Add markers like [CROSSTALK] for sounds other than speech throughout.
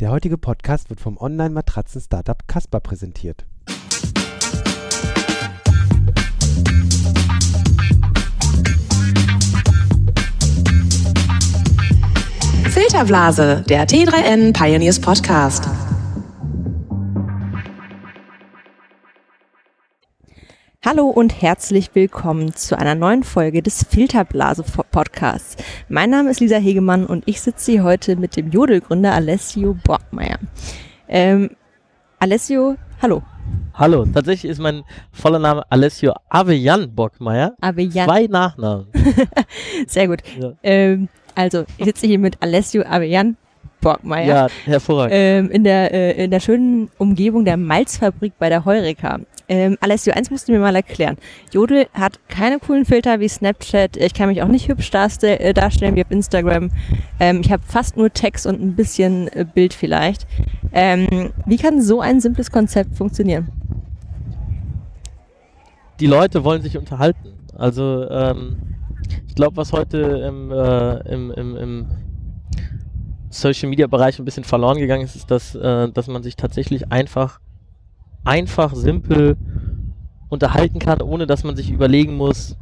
Der heutige Podcast wird vom Online-Matratzen-Startup Casper präsentiert. Filterblase, der T3N Pioneers Podcast. Hallo und herzlich willkommen zu einer neuen Folge des Filterblase Podcasts. Mein Name ist Lisa Hegemann und ich sitze hier heute mit dem Jodelgründer Alessio Borgmeier. Ähm, Alessio, hallo. Hallo, tatsächlich ist mein voller Name Alessio Avejan Bockmeier. Avejan. Zwei Nachnamen. [LAUGHS] Sehr gut. Ja. Ähm, also, ich sitze hier mit Alessio Avejan Borgmeier. Ja, hervorragend. Ähm, in, der, äh, in der schönen Umgebung der Malzfabrik bei der Heureka. Ähm, Alessio, eins musst du mir mal erklären. Jodel hat keine coolen Filter wie Snapchat. Ich kann mich auch nicht hübsch äh, darstellen wie auf Instagram. Ähm, ich habe fast nur Text und ein bisschen äh, Bild vielleicht. Ähm, wie kann so ein simples Konzept funktionieren? Die Leute wollen sich unterhalten. Also, ähm, ich glaube, was heute im, äh, im, im, im Social Media Bereich ein bisschen verloren gegangen ist, ist, dass, äh, dass man sich tatsächlich einfach, einfach, simpel unterhalten kann, ohne dass man sich überlegen muss,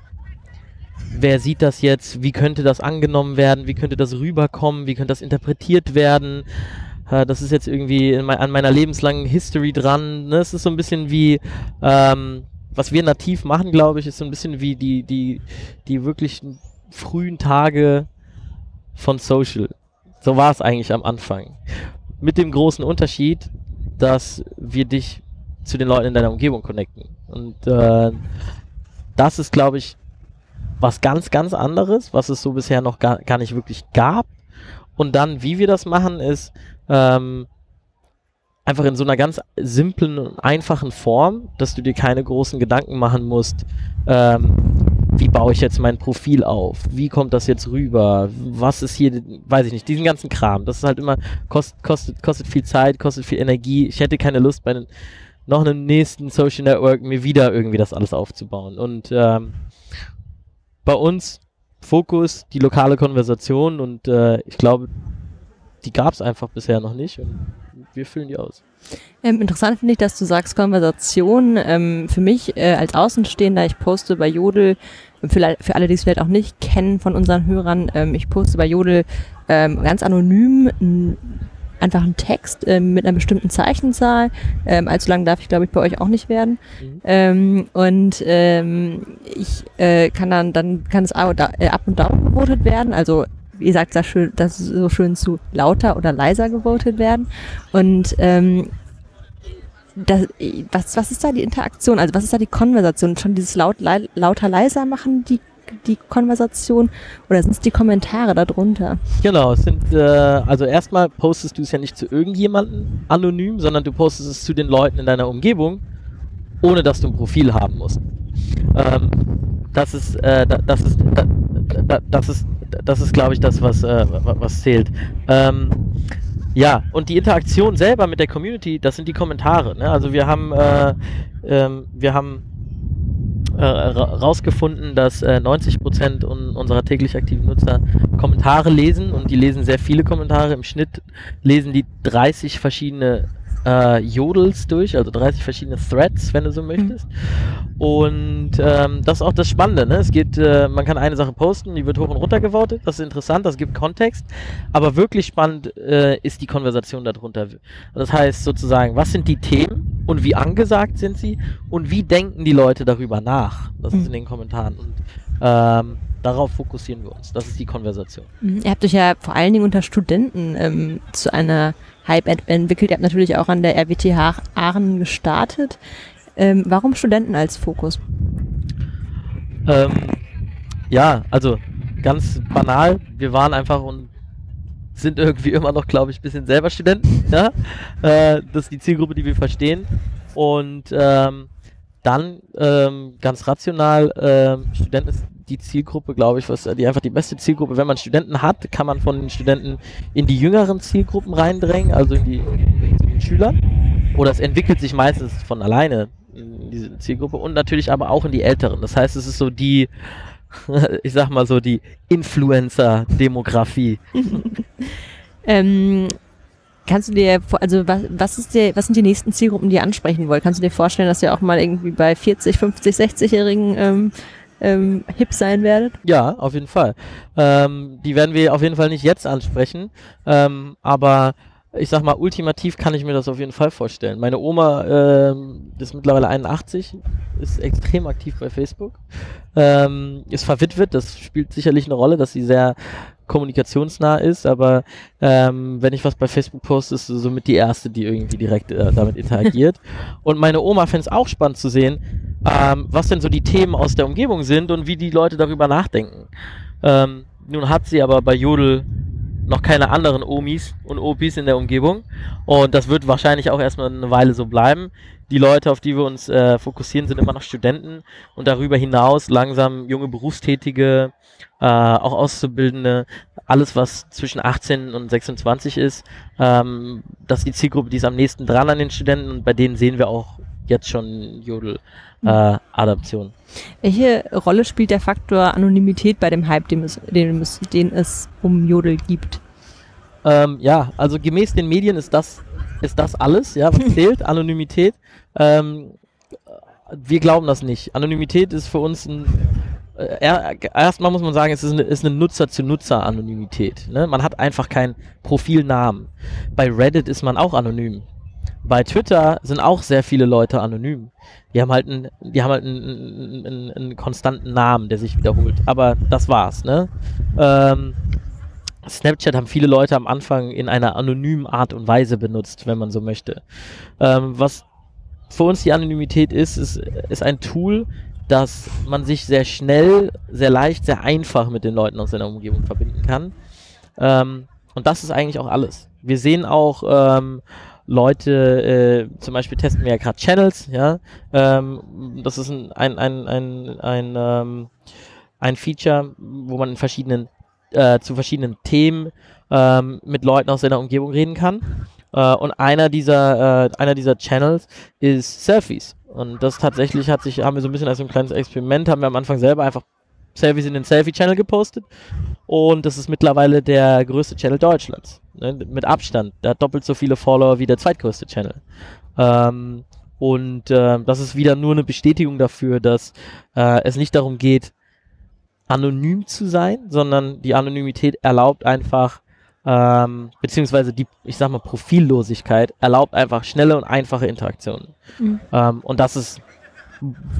wer sieht das jetzt, wie könnte das angenommen werden, wie könnte das rüberkommen, wie könnte das interpretiert werden. Äh, das ist jetzt irgendwie mein, an meiner lebenslangen History dran. Ne? Es ist so ein bisschen wie, ähm, was wir nativ machen, glaube ich, ist so ein bisschen wie die, die, die wirklich frühen Tage von Social. So war es eigentlich am Anfang. Mit dem großen Unterschied, dass wir dich zu den Leuten in deiner Umgebung connecten. Und äh, das ist, glaube ich, was ganz, ganz anderes, was es so bisher noch gar, gar nicht wirklich gab. Und dann, wie wir das machen, ist ähm, einfach in so einer ganz simplen und einfachen Form, dass du dir keine großen Gedanken machen musst, ähm, wie baue ich jetzt mein Profil auf? Wie kommt das jetzt rüber? Was ist hier, weiß ich nicht, diesen ganzen Kram. Das ist halt immer, kost, kostet, kostet viel Zeit, kostet viel Energie. Ich hätte keine Lust, bei den, noch einem nächsten Social Network mir wieder irgendwie das alles aufzubauen. Und ähm, bei uns Fokus, die lokale Konversation und äh, ich glaube, die gab es einfach bisher noch nicht und wir füllen die aus. Ähm, interessant finde ich, dass du sagst Konversation. Ähm, für mich äh, als Außenstehender, ich poste bei Jodel, für, für alle, die es vielleicht auch nicht kennen von unseren Hörern, ähm, ich poste bei Jodel ähm, ganz anonym einfach einen Text ähm, mit einer bestimmten Zeichenzahl. Ähm, allzu lang darf ich, glaube ich, bei euch auch nicht werden. Mhm. Ähm, und ähm, ich äh, kann dann, dann kann es ab äh, up und down gewotet werden. Also ihr sagt das schön, das ist so schön zu lauter oder leiser gewotet werden. Und ähm, das, was, was ist da die Interaktion? Also was ist da die Konversation? Schon dieses laut, lei, lauter, leiser machen die die Konversation oder sind es die Kommentare darunter? Genau, es sind, äh, also erstmal postest du es ja nicht zu irgendjemandem anonym, sondern du postest es zu den Leuten in deiner Umgebung, ohne dass du ein Profil haben musst. Ähm, das ist, äh, das ist, das ist, das ist, glaube ich, das, was, äh, was zählt. Ähm, ja, und die Interaktion selber mit der Community, das sind die Kommentare. Ne? Also wir haben, äh, ähm, wir haben äh, rausgefunden, dass äh, 90% un unserer täglich aktiven Nutzer Kommentare lesen und die lesen sehr viele Kommentare. Im Schnitt lesen die 30 verschiedene äh, Jodels durch, also 30 verschiedene Threads, wenn du so möchtest. Und ähm, das ist auch das Spannende. Ne? Es geht, äh, man kann eine Sache posten, die wird hoch und runter gewotet. Das ist interessant, das gibt Kontext. Aber wirklich spannend äh, ist die Konversation darunter. Das heißt sozusagen, was sind die Themen und wie angesagt sind sie und wie denken die Leute darüber nach? Das ist in den Kommentaren. Und ähm, darauf fokussieren wir uns. Das ist die Konversation. Mhm. Ihr habt euch ja vor allen Dingen unter Studenten ähm, zu einer Hype ent entwickelt. Ihr habt natürlich auch an der RWTH Aachen gestartet. Ähm, warum Studenten als Fokus? Ähm, ja, also ganz banal. Wir waren einfach und sind irgendwie immer noch, glaube ich, ein bisschen selber Studenten. [LAUGHS] Ja? Äh, das ist die Zielgruppe, die wir verstehen. Und ähm, dann ähm, ganz rational, ähm, Studenten ist die Zielgruppe, glaube ich, was die einfach die beste Zielgruppe. Wenn man Studenten hat, kann man von den Studenten in die jüngeren Zielgruppen reindrängen, also in die, in die Schüler. Oder es entwickelt sich meistens von alleine in diese Zielgruppe und natürlich aber auch in die älteren. Das heißt, es ist so die, [LAUGHS] ich sag mal so die Influencer-Demografie. [LAUGHS] ähm, Kannst du dir, also was, was ist der, was sind die nächsten Zielgruppen, die ihr ansprechen wollt? Kannst du dir vorstellen, dass ihr auch mal irgendwie bei 40, 50, 60-Jährigen ähm, ähm, hip sein werdet? Ja, auf jeden Fall. Ähm, die werden wir auf jeden Fall nicht jetzt ansprechen, ähm, aber ich sag mal, ultimativ kann ich mir das auf jeden Fall vorstellen. Meine Oma ähm, ist mittlerweile 81, ist extrem aktiv bei Facebook, ähm, ist verwitwet, das spielt sicherlich eine Rolle, dass sie sehr kommunikationsnah ist, aber ähm, wenn ich was bei Facebook poste, ist sie somit die erste, die irgendwie direkt äh, damit interagiert. [LAUGHS] Und meine Oma fände es auch spannend zu sehen, ähm, was denn so die Themen aus der Umgebung sind und wie die Leute darüber nachdenken. Ähm, nun hat sie aber bei Jodel noch keine anderen Omis und Opis in der Umgebung und das wird wahrscheinlich auch erstmal eine Weile so bleiben. Die Leute, auf die wir uns äh, fokussieren, sind immer noch Studenten und darüber hinaus langsam junge Berufstätige, äh, auch Auszubildende, alles was zwischen 18 und 26 ist. Ähm, das ist die Zielgruppe, die ist am nächsten dran an den Studenten und bei denen sehen wir auch jetzt schon Jodel-Adaption. Welche Rolle spielt der Faktor Anonymität bei dem Hype, den es, den es, den es um Jodel gibt? Ähm, ja, also gemäß den Medien ist das, ist das alles, ja, was [LAUGHS] zählt, Anonymität. Ähm, wir glauben das nicht. Anonymität ist für uns ein, äh, er- erstmal muss man sagen, es ist eine, eine Nutzer-zu-Nutzer-Anonymität. Ne? Man hat einfach keinen Profilnamen. Bei Reddit ist man auch anonym. Bei Twitter sind auch sehr viele Leute anonym. Die haben halt einen, die haben halt einen, einen, einen, konstanten Namen, der sich wiederholt. Aber das war's, ne? Ähm, Snapchat haben viele Leute am Anfang in einer anonymen Art und Weise benutzt, wenn man so möchte. Ähm, was für uns die Anonymität ist, ist, ist ein Tool, dass man sich sehr schnell, sehr leicht, sehr einfach mit den Leuten aus seiner Umgebung verbinden kann. Ähm, und das ist eigentlich auch alles. Wir sehen auch ähm, Leute, äh, zum Beispiel testen wir ja gerade Channels, ja. Ähm, das ist ein, ein, ein, ein, ein, ähm, ein Feature, wo man in verschiedenen, äh, zu verschiedenen Themen ähm, mit Leuten aus seiner Umgebung reden kann. Äh, und einer dieser, äh, einer dieser Channels ist Selfies. Und das tatsächlich hat sich, haben wir so ein bisschen als ein kleines Experiment, haben wir am Anfang selber einfach Selfies in den Selfie-Channel gepostet. Und das ist mittlerweile der größte Channel Deutschlands. Ne, mit Abstand. Der hat doppelt so viele Follower wie der zweitgrößte Channel. Ähm, und ähm, das ist wieder nur eine Bestätigung dafür, dass äh, es nicht darum geht, anonym zu sein, sondern die Anonymität erlaubt einfach, ähm, beziehungsweise die, ich sag mal, Profillosigkeit erlaubt einfach schnelle und einfache Interaktionen. Mhm. Ähm, und das ist,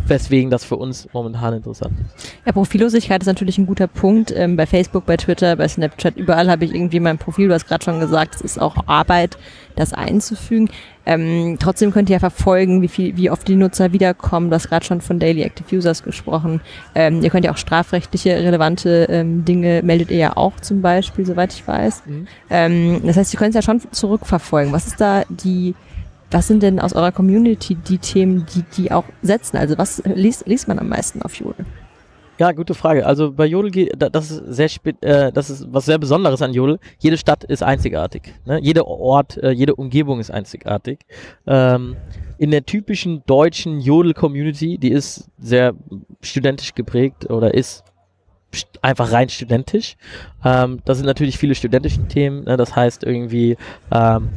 weswegen das für uns momentan interessant ist. Ja, Profillosigkeit ist natürlich ein guter Punkt. Ähm, bei Facebook, bei Twitter, bei Snapchat, überall habe ich irgendwie mein Profil. Du hast gerade schon gesagt, es ist auch Arbeit, das einzufügen. Ähm, trotzdem könnt ihr ja verfolgen, wie viel, wie oft die Nutzer wiederkommen. Du hast gerade schon von Daily Active Users gesprochen. Ähm, ihr könnt ja auch strafrechtliche relevante ähm, Dinge meldet ihr ja auch zum Beispiel, soweit ich weiß. Ähm, das heißt, ihr könnt es ja schon zurückverfolgen. Was ist da die was sind denn aus eurer Community die Themen, die die auch setzen? Also was liest, liest man am meisten auf Jodel? Ja, gute Frage. Also bei Jodel, das ist sehr äh, das ist was sehr Besonderes an Jodel. Jede Stadt ist einzigartig. Ne? Jeder Ort, äh, jede Umgebung ist einzigartig. Ähm, in der typischen deutschen Jodel-Community, die ist sehr studentisch geprägt oder ist st- einfach rein studentisch. Ähm, da sind natürlich viele studentische Themen. Ne? Das heißt irgendwie ähm,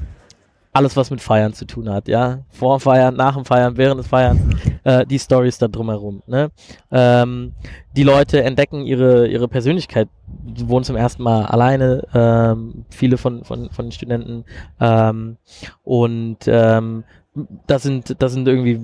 alles, was mit Feiern zu tun hat, ja. Vor dem Feiern, nach dem Feiern, während des Feierns, äh, die Stories da drumherum, ne. Ähm, die Leute entdecken ihre, ihre Persönlichkeit, die wohnen zum ersten Mal alleine, ähm, viele von, von, von den Studenten, ähm, und ähm, das sind, das sind irgendwie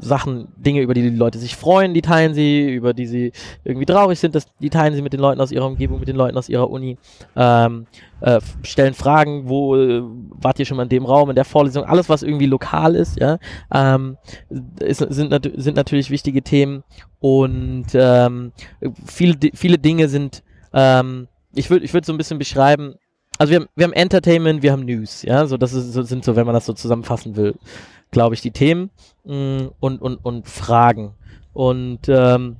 Sachen, Dinge, über die die Leute sich freuen, die teilen sie, über die sie irgendwie traurig sind, das, die teilen sie mit den Leuten aus ihrer Umgebung, mit den Leuten aus ihrer Uni, ähm, äh, stellen Fragen, wo äh, wart ihr schon mal in dem Raum, in der Vorlesung, alles was irgendwie lokal ist, ja, ähm, ist, sind, nat sind natürlich wichtige Themen und ähm, viele, viele Dinge sind, ähm, ich würde ich würd so ein bisschen beschreiben, also wir haben, wir haben Entertainment, wir haben News, ja, so das ist, sind so, wenn man das so zusammenfassen will, glaube ich, die Themen mh, und, und, und Fragen und ähm,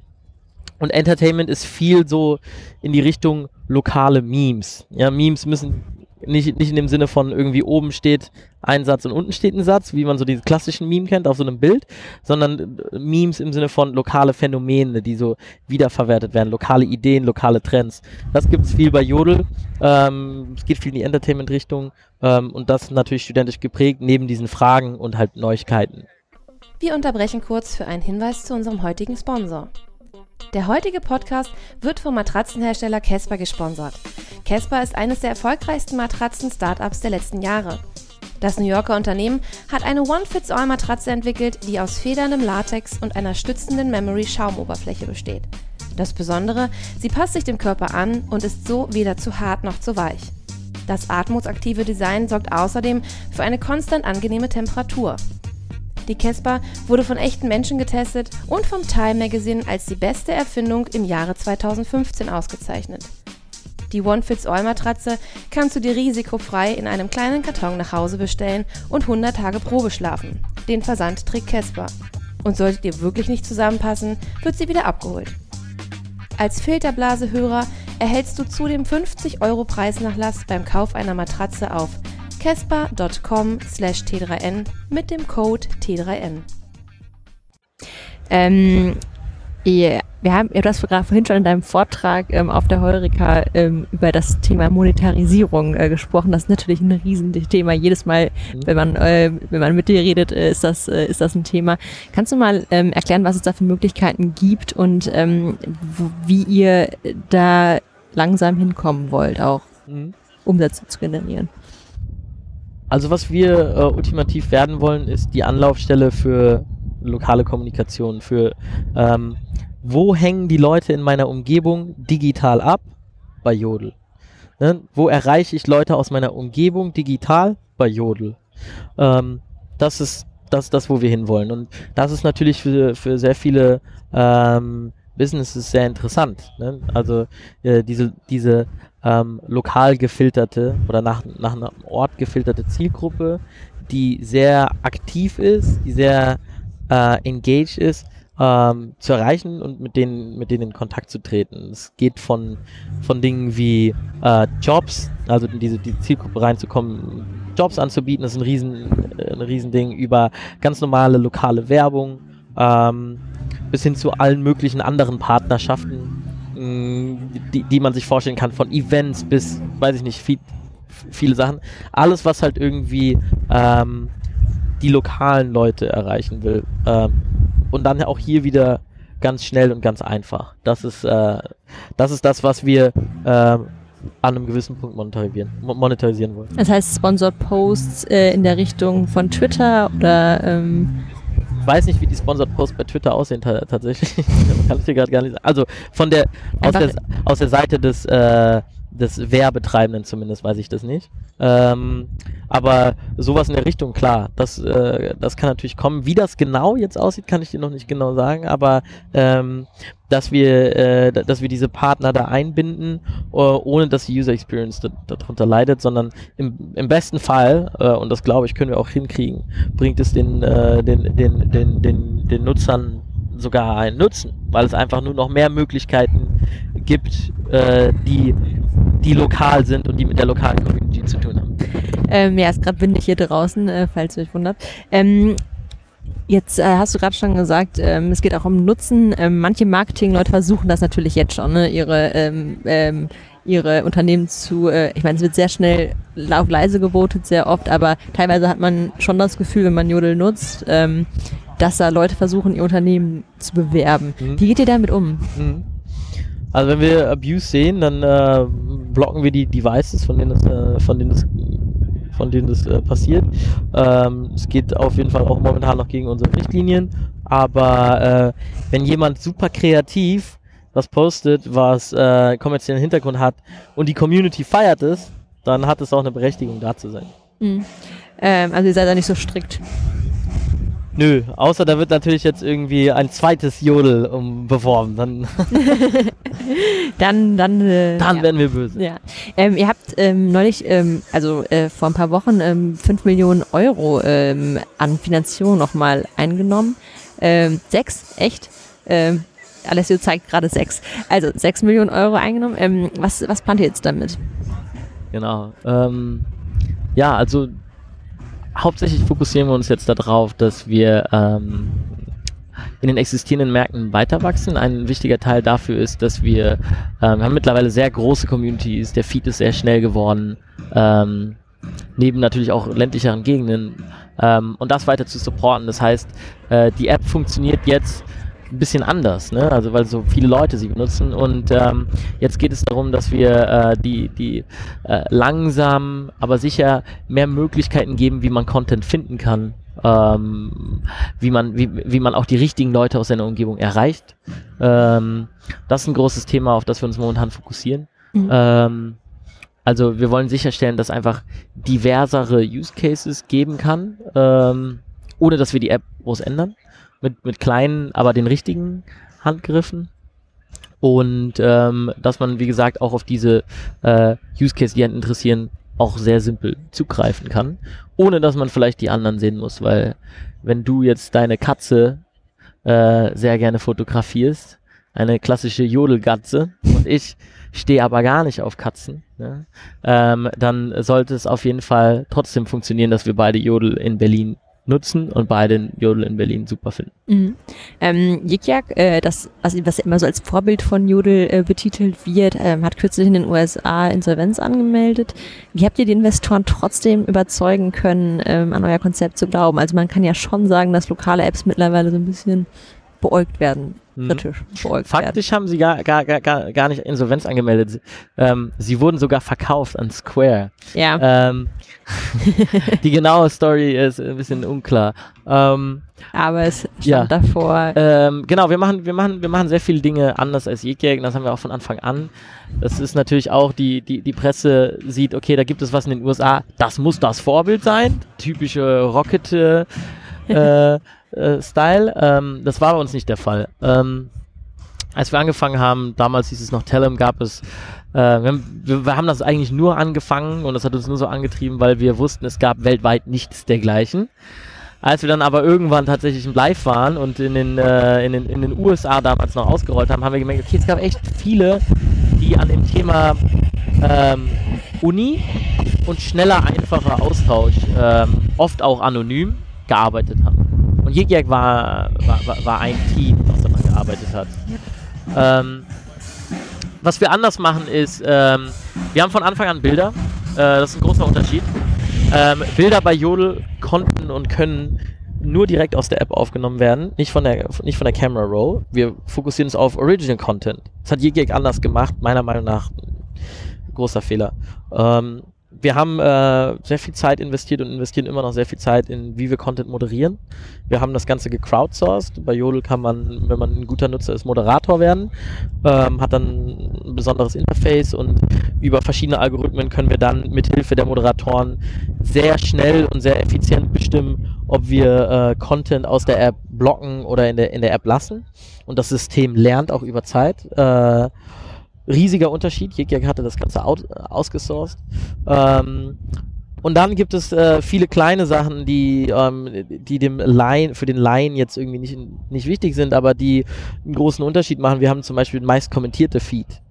und Entertainment ist viel so in die Richtung lokale Memes. Ja, Memes müssen nicht, nicht in dem Sinne von irgendwie oben steht ein Satz und unten steht ein Satz, wie man so diese klassischen Meme kennt auf so einem Bild, sondern äh, Memes im Sinne von lokale Phänomene, die so wiederverwertet werden, lokale Ideen, lokale Trends. Das gibt es viel bei Jodel. Ähm, es geht viel in die Entertainment-Richtung ähm, und das natürlich studentisch geprägt, neben diesen Fragen und halt Neuigkeiten. Wir unterbrechen kurz für einen Hinweis zu unserem heutigen Sponsor. Der heutige Podcast wird vom Matratzenhersteller Casper gesponsert. Casper ist eines der erfolgreichsten Matratzen-Startups der letzten Jahre. Das New Yorker Unternehmen hat eine One-Fits-All-Matratze entwickelt, die aus federndem Latex und einer stützenden Memory-Schaumoberfläche besteht. Das Besondere, sie passt sich dem Körper an und ist so weder zu hart noch zu weich. Das atmungsaktive Design sorgt außerdem für eine konstant angenehme Temperatur. Die Casper wurde von echten Menschen getestet und vom Time Magazine als die beste Erfindung im Jahre 2015 ausgezeichnet. Die One-Fits-All-Matratze kannst du dir risikofrei in einem kleinen Karton nach Hause bestellen und 100 Tage Probe schlafen. Den Versand trägt Casper. Und solltet ihr wirklich nicht zusammenpassen, wird sie wieder abgeholt. Als Filterblasehörer erhältst du zudem 50 Euro Preisnachlass beim Kauf einer Matratze auf casper.com slash t3n mit dem Code T3N. Ähm, ja, wir haben, du hast vorhin schon in deinem Vortrag ähm, auf der Heureka ähm, über das Thema Monetarisierung äh, gesprochen. Das ist natürlich ein Riesenthema. Jedes Mal, mhm. wenn man, äh, wenn man mit dir redet, äh, ist, das, äh, ist das ein Thema. Kannst du mal ähm, erklären, was es da für Möglichkeiten gibt und ähm, wo, wie ihr da langsam hinkommen wollt, auch mhm. Umsätze zu generieren? Also was wir äh, ultimativ werden wollen, ist die Anlaufstelle für lokale Kommunikation, für ähm, wo hängen die Leute in meiner Umgebung digital ab? Bei Jodel. Ne? Wo erreiche ich Leute aus meiner Umgebung digital? Bei Jodel. Ähm, das ist das, das, wo wir hinwollen. Und das ist natürlich für, für sehr viele ähm, Businesses sehr interessant. Ne? Also äh, diese, diese ähm, lokal gefilterte oder nach, nach einem Ort gefilterte Zielgruppe, die sehr aktiv ist, die sehr äh, engaged ist, ähm, zu erreichen und mit denen, mit denen in Kontakt zu treten. Es geht von, von Dingen wie äh, Jobs, also in diese die Zielgruppe reinzukommen, Jobs anzubieten, ist ein riesen, äh, ein Riesending, über ganz normale lokale Werbung, ähm, bis hin zu allen möglichen anderen Partnerschaften, mh, die, die man sich vorstellen kann, von Events bis, weiß ich nicht, viel, viele Sachen. Alles, was halt irgendwie ähm, die lokalen Leute erreichen will. Ähm, und dann auch hier wieder ganz schnell und ganz einfach. Das ist, äh, das, ist das, was wir äh, an einem gewissen Punkt monetarisieren, monetarisieren wollen. Das heißt Sponsored Posts äh, in der Richtung von Twitter oder ähm weiß nicht, wie die Sponsored Posts bei Twitter aussehen tatsächlich. [LAUGHS] kann ich dir gerade gar nicht sagen. Also von der aus, der aus der Seite des äh, des Werbetreibenden zumindest weiß ich das nicht. Ähm, aber sowas in der Richtung, klar, das, äh, das kann natürlich kommen. Wie das genau jetzt aussieht, kann ich dir noch nicht genau sagen, aber ähm, dass wir, äh, dass wir diese Partner da einbinden, uh, ohne dass die User Experience darunter leidet, sondern im, im besten Fall, äh, und das glaube ich, können wir auch hinkriegen, bringt es den, äh, den, den, den, den, den Nutzern sogar einen Nutzen, weil es einfach nur noch mehr Möglichkeiten gibt, äh, die, die lokal sind und die mit der lokalen Community zu tun haben. Ähm, ja, ist gerade windig hier draußen, äh, falls ihr euch wundert. Ähm, Jetzt äh, hast du gerade schon gesagt, ähm, es geht auch um Nutzen. Ähm, manche Marketingleute versuchen das natürlich jetzt schon, ne? ihre, ähm, ähm, ihre Unternehmen zu, äh, ich meine, es wird sehr schnell laut leise gewotet, sehr oft, aber teilweise hat man schon das Gefühl, wenn man Jodel nutzt, ähm, dass da Leute versuchen, ihr Unternehmen zu bewerben. Mhm. Wie geht ihr damit um? Mhm. Also wenn wir Abuse sehen, dann äh, blocken wir die Devices, von denen das, äh, von denen das, von denen das äh, passiert. Ähm, es geht auf jeden Fall auch momentan noch gegen unsere Richtlinien. Aber äh, wenn jemand super kreativ was postet, was äh, kommerziellen Hintergrund hat und die Community feiert es, dann hat es auch eine Berechtigung, da zu sein. Mhm. Ähm, also ihr seid da nicht so strikt. Nö, außer da wird natürlich jetzt irgendwie ein zweites Jodel um, beworben. Dann, [LAUGHS] dann, dann, äh, dann ja. werden wir böse. Ja. Ähm, ihr habt ähm, neulich, ähm, also äh, vor ein paar Wochen, ähm, 5 Millionen Euro ähm, an Finanzierung nochmal eingenommen. Ähm, sechs, echt? Ähm, Alessio zeigt gerade sechs. Also sechs Millionen Euro eingenommen. Was, was plant ihr jetzt damit? Genau. Ja, also hauptsächlich fokussieren wir uns jetzt darauf, dass wir ähm, in den existierenden Märkten weiter wachsen. Ein wichtiger Teil dafür ist, dass wir, ähm, wir haben mittlerweile sehr große Communities, der Feed ist sehr schnell geworden, ähm, neben natürlich auch ländlicheren Gegenden ähm, und das weiter zu supporten. Das heißt, äh, die App funktioniert jetzt ein bisschen anders, ne? also weil so viele Leute sie benutzen und ähm, jetzt geht es darum, dass wir äh, die, die äh, langsam, aber sicher mehr Möglichkeiten geben, wie man Content finden kann, ähm, wie man wie, wie man auch die richtigen Leute aus seiner Umgebung erreicht. Ähm, das ist ein großes Thema, auf das wir uns momentan fokussieren. Mhm. Ähm, also wir wollen sicherstellen, dass einfach diversere Use Cases geben kann, ähm, ohne dass wir die App groß ändern mit, mit kleinen, aber den richtigen Handgriffen. Und ähm, dass man, wie gesagt, auch auf diese äh, Use Case, die einen interessieren, auch sehr simpel zugreifen kann, ohne dass man vielleicht die anderen sehen muss, weil wenn du jetzt deine Katze äh, sehr gerne fotografierst, eine klassische Jodelgatze und ich stehe aber gar nicht auf Katzen, ne, ähm, dann sollte es auf jeden Fall trotzdem funktionieren, dass wir beide Jodel in Berlin nutzen und beide Jodel in Berlin super finden. Mhm. Ähm, Yik-Yak, äh, das, also was immer so als Vorbild von Jodel äh, betitelt wird, ähm, hat kürzlich in den USA Insolvenz angemeldet. Wie habt ihr die Investoren trotzdem überzeugen können, ähm, an euer Konzept zu glauben? Also man kann ja schon sagen, dass lokale Apps mittlerweile so ein bisschen beäugt werden, Mhm. kritisch werden. Faktisch haben sie gar, gar, gar, gar nicht Insolvenz angemeldet. Sie, ähm, sie wurden sogar verkauft an Square. Ja, Ähm, [LAUGHS] die genaue Story ist ein bisschen unklar. Ähm, aber es stand ja. davor. ähm, genau, wir machen, wir machen, wir machen sehr viele Dinge anders als Yikyak, das haben wir auch von Anfang an. Das ist natürlich auch, die, die, die Presse sieht, okay, da gibt es was in den USA, das muss das Vorbild sein, typische Rocket äh, [LAUGHS] äh, Style. Ähm, das war bei uns nicht der Fall. Ähm, als wir angefangen haben, damals hieß es noch Tellem, gab es, äh, wir, haben, wir haben das eigentlich nur angefangen und das hat uns nur so angetrieben, weil wir wussten, es gab weltweit nichts dergleichen. Als wir dann aber irgendwann tatsächlich im Live waren und in den, äh, in, den, in den USA damals noch ausgerollt haben, haben wir gemerkt, okay, es gab echt viele, die an dem Thema ähm, Uni und schneller, einfacher Austausch, ähm, oft auch anonym, gearbeitet haben. Und Yigyak war, war, war, ein Team, das daran gearbeitet hat. Ähm, was wir anders machen ist, ähm, wir haben von Anfang an Bilder. Äh, das ist ein großer Unterschied. Ähm, Bilder bei Jodel konnten und können nur direkt aus der App aufgenommen werden, nicht von der, nicht von der Camera Roll. Wir fokussieren uns auf Original Content. Das hat Yigyak anders gemacht, meiner Meinung nach großer Fehler. Ähm, wir haben äh, sehr viel Zeit investiert und investieren immer noch sehr viel Zeit in, wie wir Content moderieren. Wir haben das Ganze gecrowdsourced. Bei Jodel kann man, wenn man ein guter Nutzer ist, Moderator werden, ähm, hat dann ein besonderes Interface und über verschiedene Algorithmen können wir dann mit Hilfe der Moderatoren sehr schnell und sehr effizient bestimmen, ob wir äh, Content aus der App blocken oder in der, in der App lassen. Und das System lernt auch über Zeit. Äh, riesiger Unterschied. Yik hatte das Ganze out, ausgesourced. Ähm, und dann gibt es äh, viele kleine Sachen, die, ähm, die dem Laien, für den Laien jetzt irgendwie nicht, nicht wichtig sind, aber die einen großen Unterschied machen. Wir haben zum Beispiel meist kommentierte Feed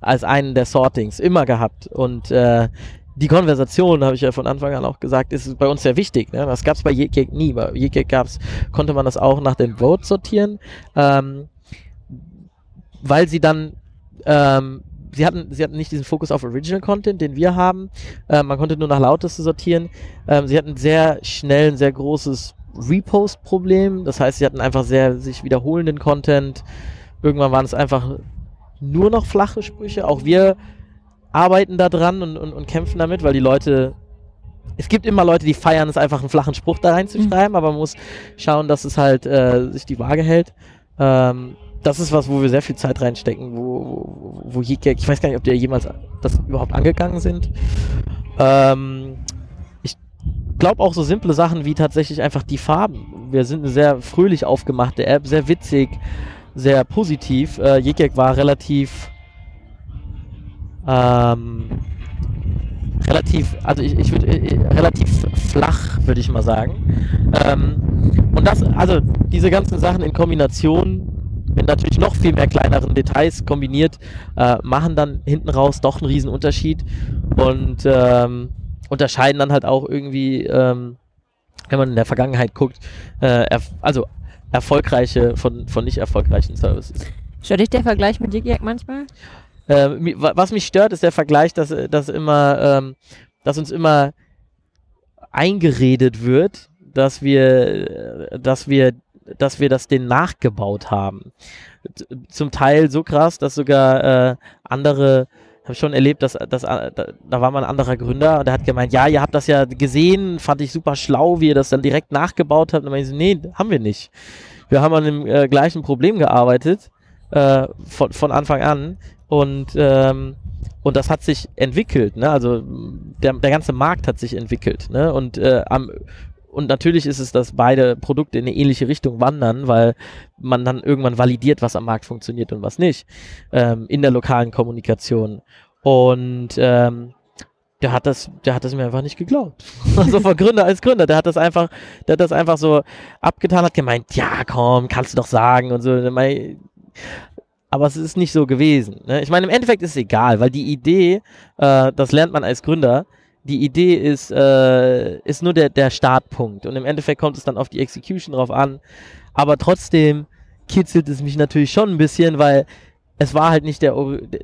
als einen der Sortings immer gehabt. Und äh, die Konversation, habe ich ja von Anfang an auch gesagt, ist bei uns sehr wichtig. Ne? Das gab es bei Yik nie. Bei Yik gab's, konnte man das auch nach den Votes sortieren, ähm, weil sie dann ähm, sie hatten, sie hatten nicht diesen Fokus auf Original Content, den wir haben. Ähm, man konnte nur nach Lauteste sortieren. Ähm, sie hatten sehr schnell ein sehr großes Repost-Problem. Das heißt, sie hatten einfach sehr sich wiederholenden Content. Irgendwann waren es einfach nur noch flache Sprüche. Auch wir arbeiten da dran und, und, und kämpfen damit, weil die Leute. Es gibt immer Leute, die feiern es einfach einen flachen Spruch da reinzuschreiben, aber man muss schauen, dass es halt äh, sich die Waage hält. Ähm, das ist was, wo wir sehr viel Zeit reinstecken, wo, wo, wo ich weiß gar nicht, ob die jemals das überhaupt angegangen sind. Ähm, ich glaube auch so simple Sachen wie tatsächlich einfach die Farben. Wir sind eine sehr fröhlich aufgemachte App, sehr witzig, sehr positiv. Äh, Yik-Yak war relativ ähm, relativ, also ich, ich würde äh, relativ flach, würde ich mal sagen. Ähm, und das, also diese ganzen Sachen in Kombination mit natürlich noch viel mehr kleineren Details kombiniert, äh, machen dann hinten raus doch einen riesen Unterschied und ähm, unterscheiden dann halt auch irgendwie, ähm, wenn man in der Vergangenheit guckt, äh, erf also erfolgreiche von, von nicht erfolgreichen Services. Stört dich der Vergleich mit Digiac manchmal? Äh, was mich stört, ist der Vergleich, dass, dass immer, ähm, dass uns immer eingeredet wird, dass wir, dass wir, dass wir das denen nachgebaut haben. Zum Teil so krass, dass sogar äh, andere habe schon erlebt, dass, dass da, da war mal ein anderer Gründer, der hat gemeint, ja, ihr habt das ja gesehen, fand ich super schlau, wie ihr das dann direkt nachgebaut habt. Und dann meinte ich so, nee, haben wir nicht. Wir haben an dem äh, gleichen Problem gearbeitet, äh, von, von Anfang an. Und, ähm, und das hat sich entwickelt, ne? Also der, der ganze Markt hat sich entwickelt, ne? Und äh, am und natürlich ist es, dass beide Produkte in eine ähnliche Richtung wandern, weil man dann irgendwann validiert, was am Markt funktioniert und was nicht, ähm, in der lokalen Kommunikation. Und ähm, der hat das, der hat das mir einfach nicht geglaubt. [LAUGHS] Also von Gründer als Gründer, der hat das einfach, der hat das einfach so abgetan, hat gemeint, ja komm, kannst du doch sagen und so. Aber es ist nicht so gewesen. Ne? Ich meine, im Endeffekt ist es egal, weil die Idee, äh, das lernt man als Gründer, die Idee ist, äh, ist nur der, der Startpunkt. Und im Endeffekt kommt es dann auf die Execution drauf an. Aber trotzdem kitzelt es mich natürlich schon ein bisschen, weil es war halt nicht der,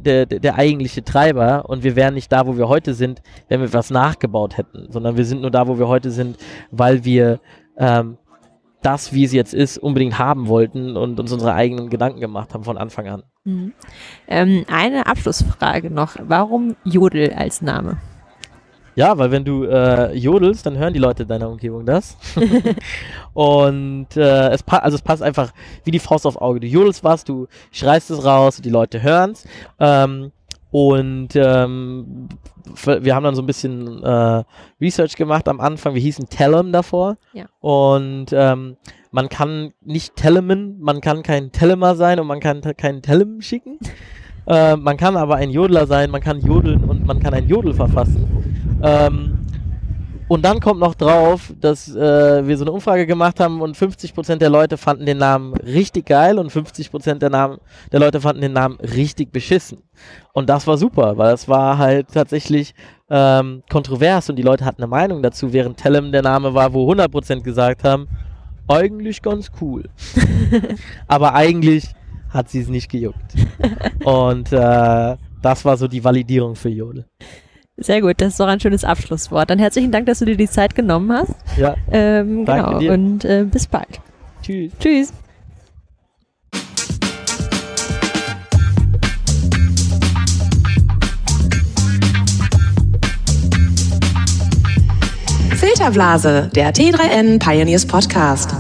der, der, eigentliche Treiber und wir wären nicht da, wo wir heute sind, wenn wir was nachgebaut hätten, sondern wir sind nur da, wo wir heute sind, weil wir ähm, das, wie es jetzt ist, unbedingt haben wollten und uns unsere eigenen Gedanken gemacht haben von Anfang an. Mhm. Ähm, eine Abschlussfrage noch. Warum Jodel als Name? Ja, weil wenn du äh, jodelst, dann hören die Leute deiner Umgebung das. [LAUGHS] und äh, es, also es passt einfach wie die Faust aufs Auge. Du jodelst was, du schreist es raus, die Leute hören es. Ähm, und ähm, wir haben dann so ein bisschen äh, Research gemacht am Anfang. Wir hießen Tellem davor. Ja. Und ähm, man kann nicht Telemen, man kann kein Telemer sein und man kann keinen Telem schicken. [LAUGHS] Äh, man kann aber ein Jodler sein, man kann jodeln und man kann ein Jodel verfassen. Ähm, und dann kommt noch drauf, dass äh, wir so eine Umfrage gemacht haben und 50% der Leute fanden den Namen richtig geil und 50% der, Namen, der Leute fanden den Namen richtig beschissen. Und das war super, weil es war halt tatsächlich ähm, kontrovers und die Leute hatten eine Meinung dazu, während Tellem der Name war, wo 100% gesagt haben, eigentlich ganz cool. [LAUGHS] Aber eigentlich hat sie es nicht gejuckt. [LAUGHS] Und äh, das war so die Validierung für Jodel. Sehr gut, das ist doch ein schönes Abschlusswort. Dann herzlichen Dank, dass du dir die Zeit genommen hast. Ja. Ähm, genau. Dir. Und äh, bis bald. Tschüss. Tschüss. Filterblase, der T3N Pioneers Podcast.